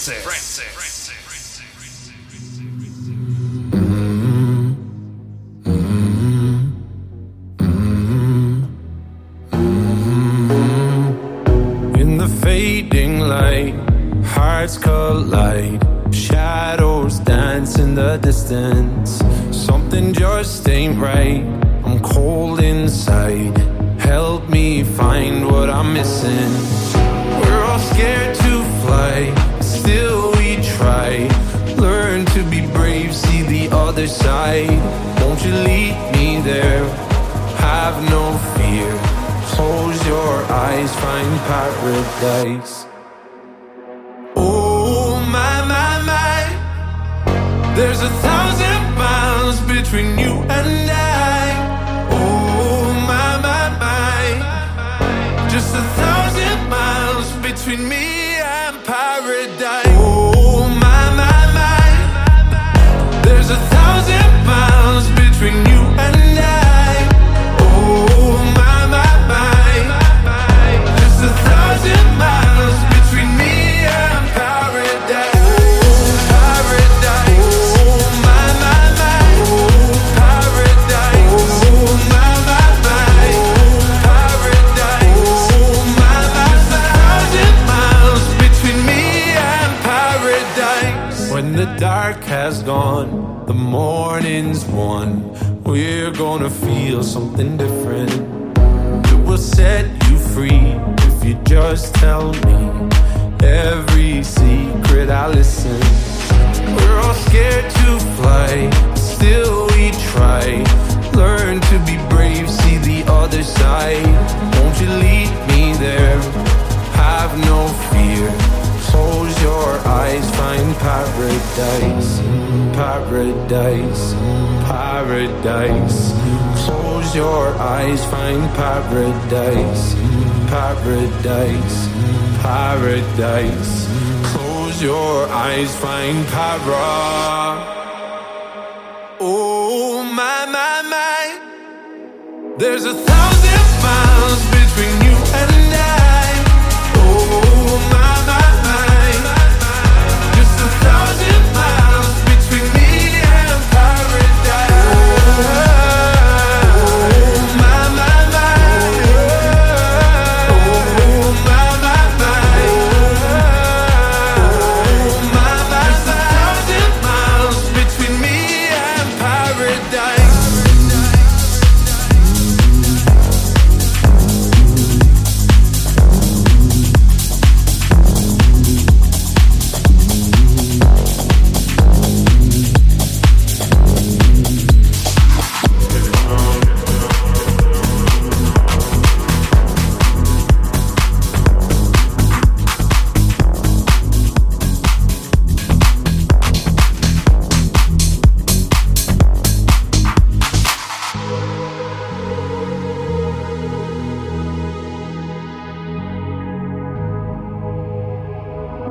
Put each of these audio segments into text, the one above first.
Francis. Paradise. Close your eyes, find para. Oh my my my, there's a thousand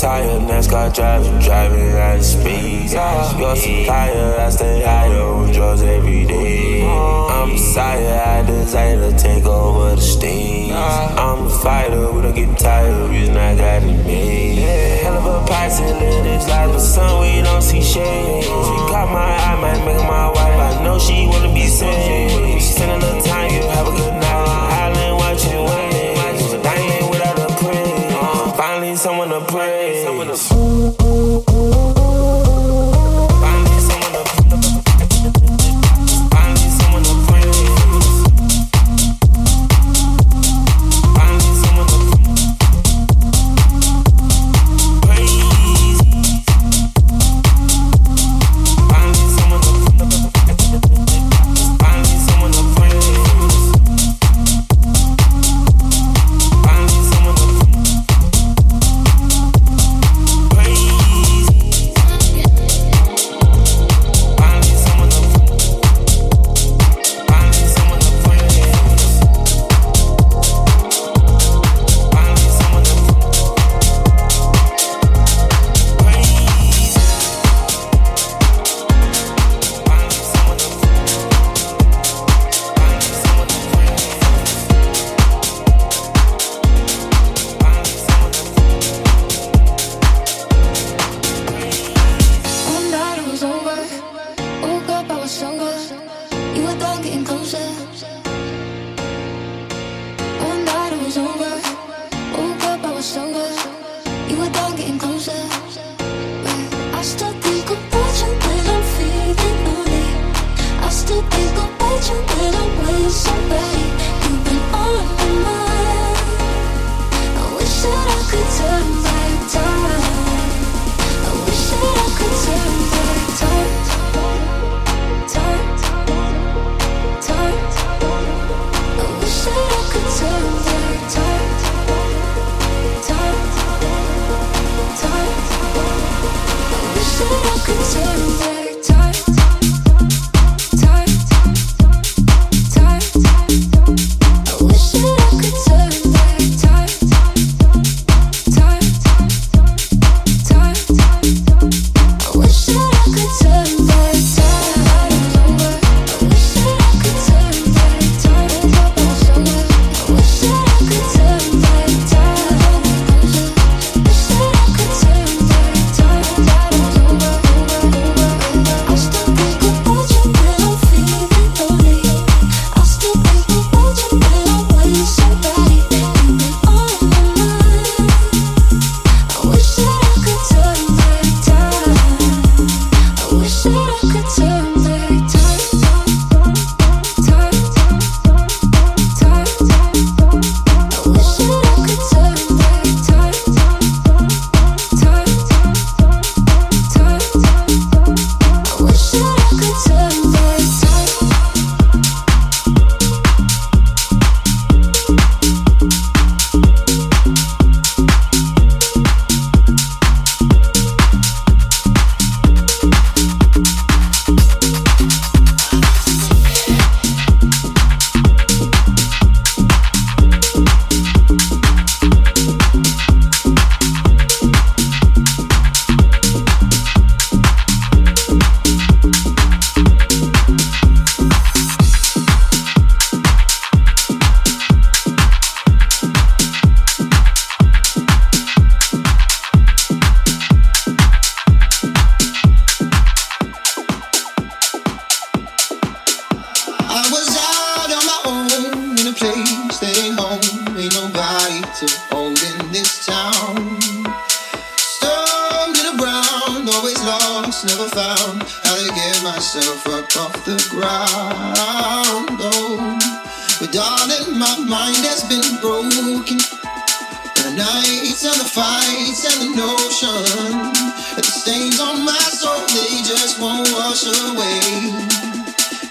Tired, NASCAR driving, driving at speed. Your supplier, I stay higher on drugs every day. I'm sire, I desire to take over the stage. I'm a fighter, we don't get tired, reason I got it made. Hell of a party, live this life, but some we don't see shade. always lost, never found how to get myself up off the ground. Oh, but darling, my mind has been broken. The nights and the fights and the notion that the stains on my soul they just won't wash away.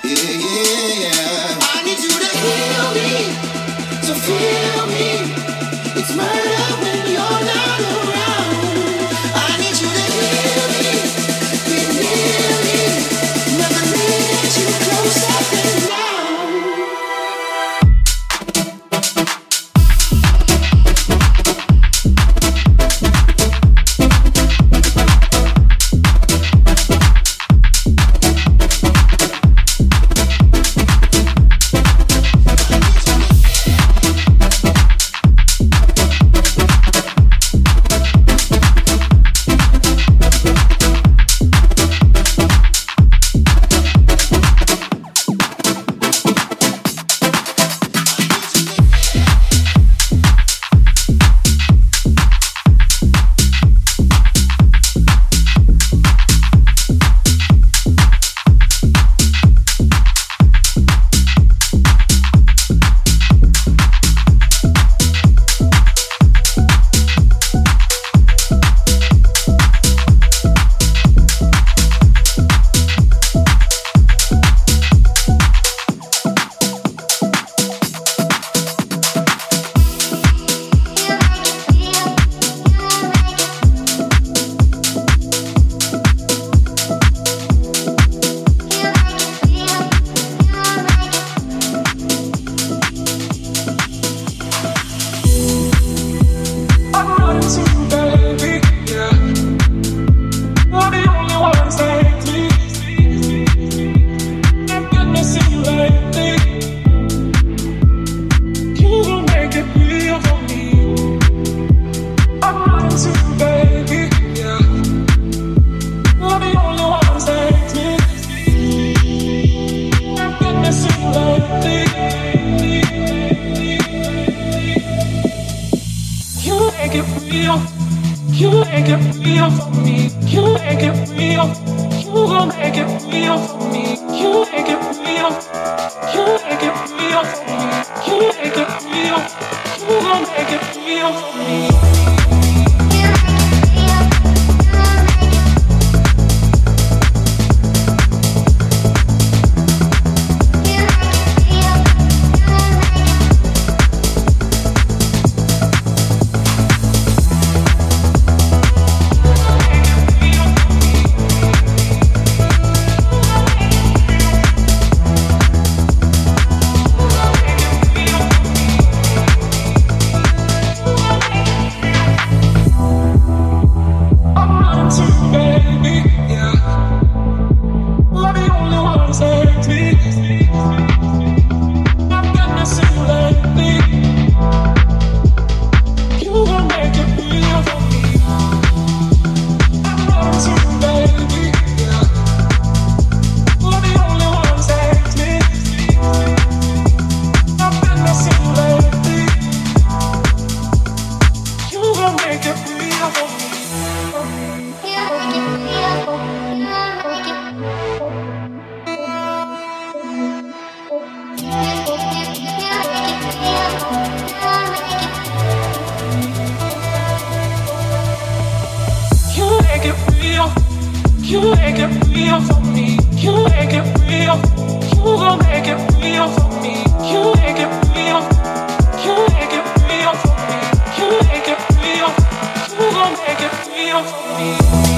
Yeah, yeah, yeah. I need you to heal me, to feel me. It's murder. You make it real for me. You make it real. You gon' make it real for me. You make it real. You make it real for me. You make it real. You gon' make it real for me.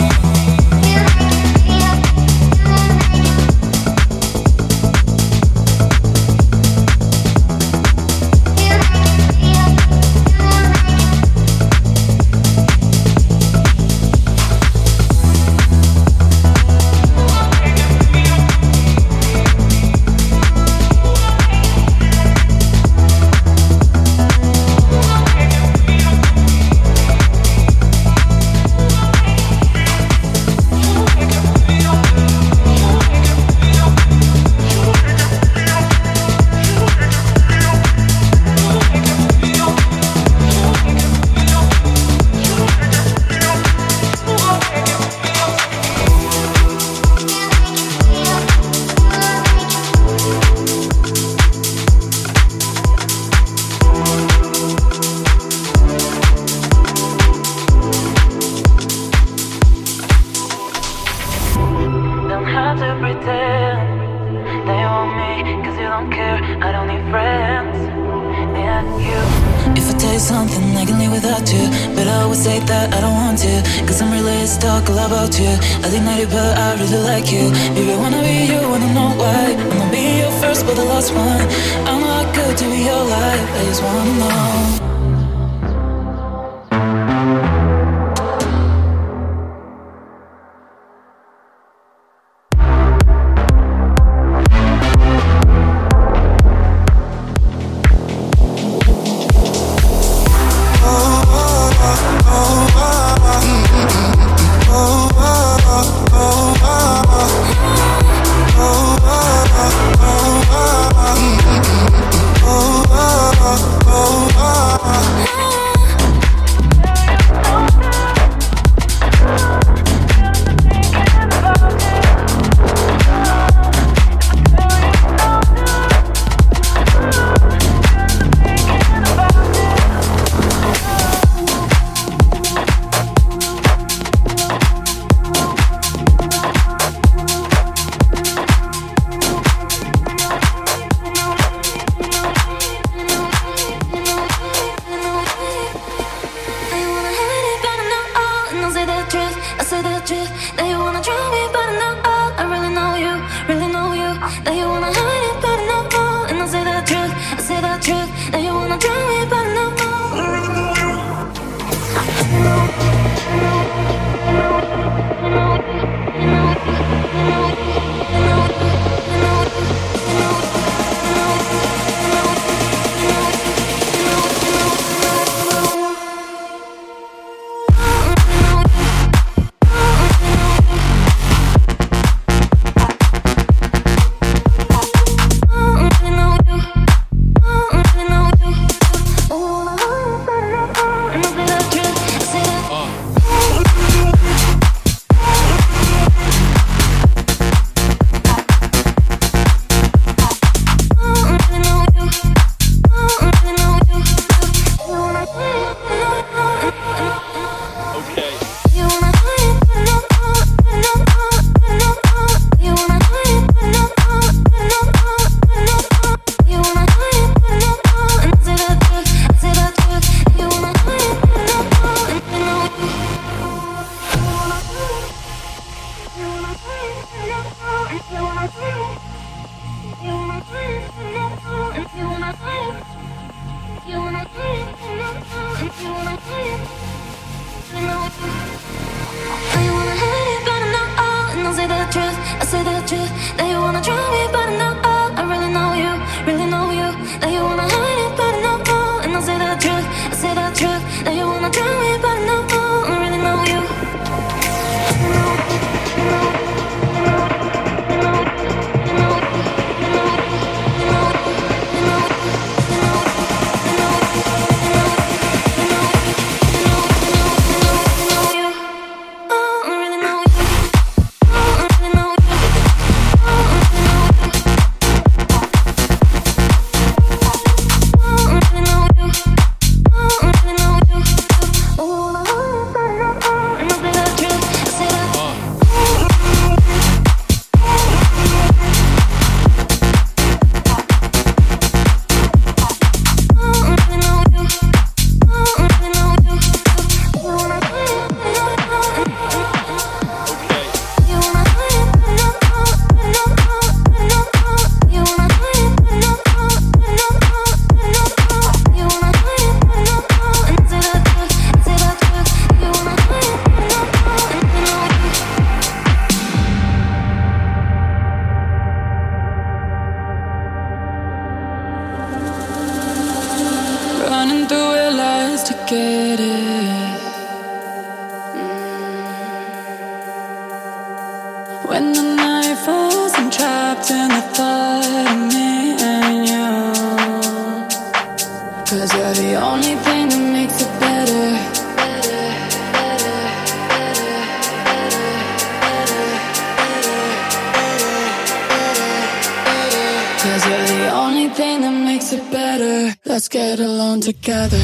get along together.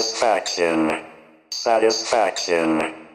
Satisfaction. Satisfaction.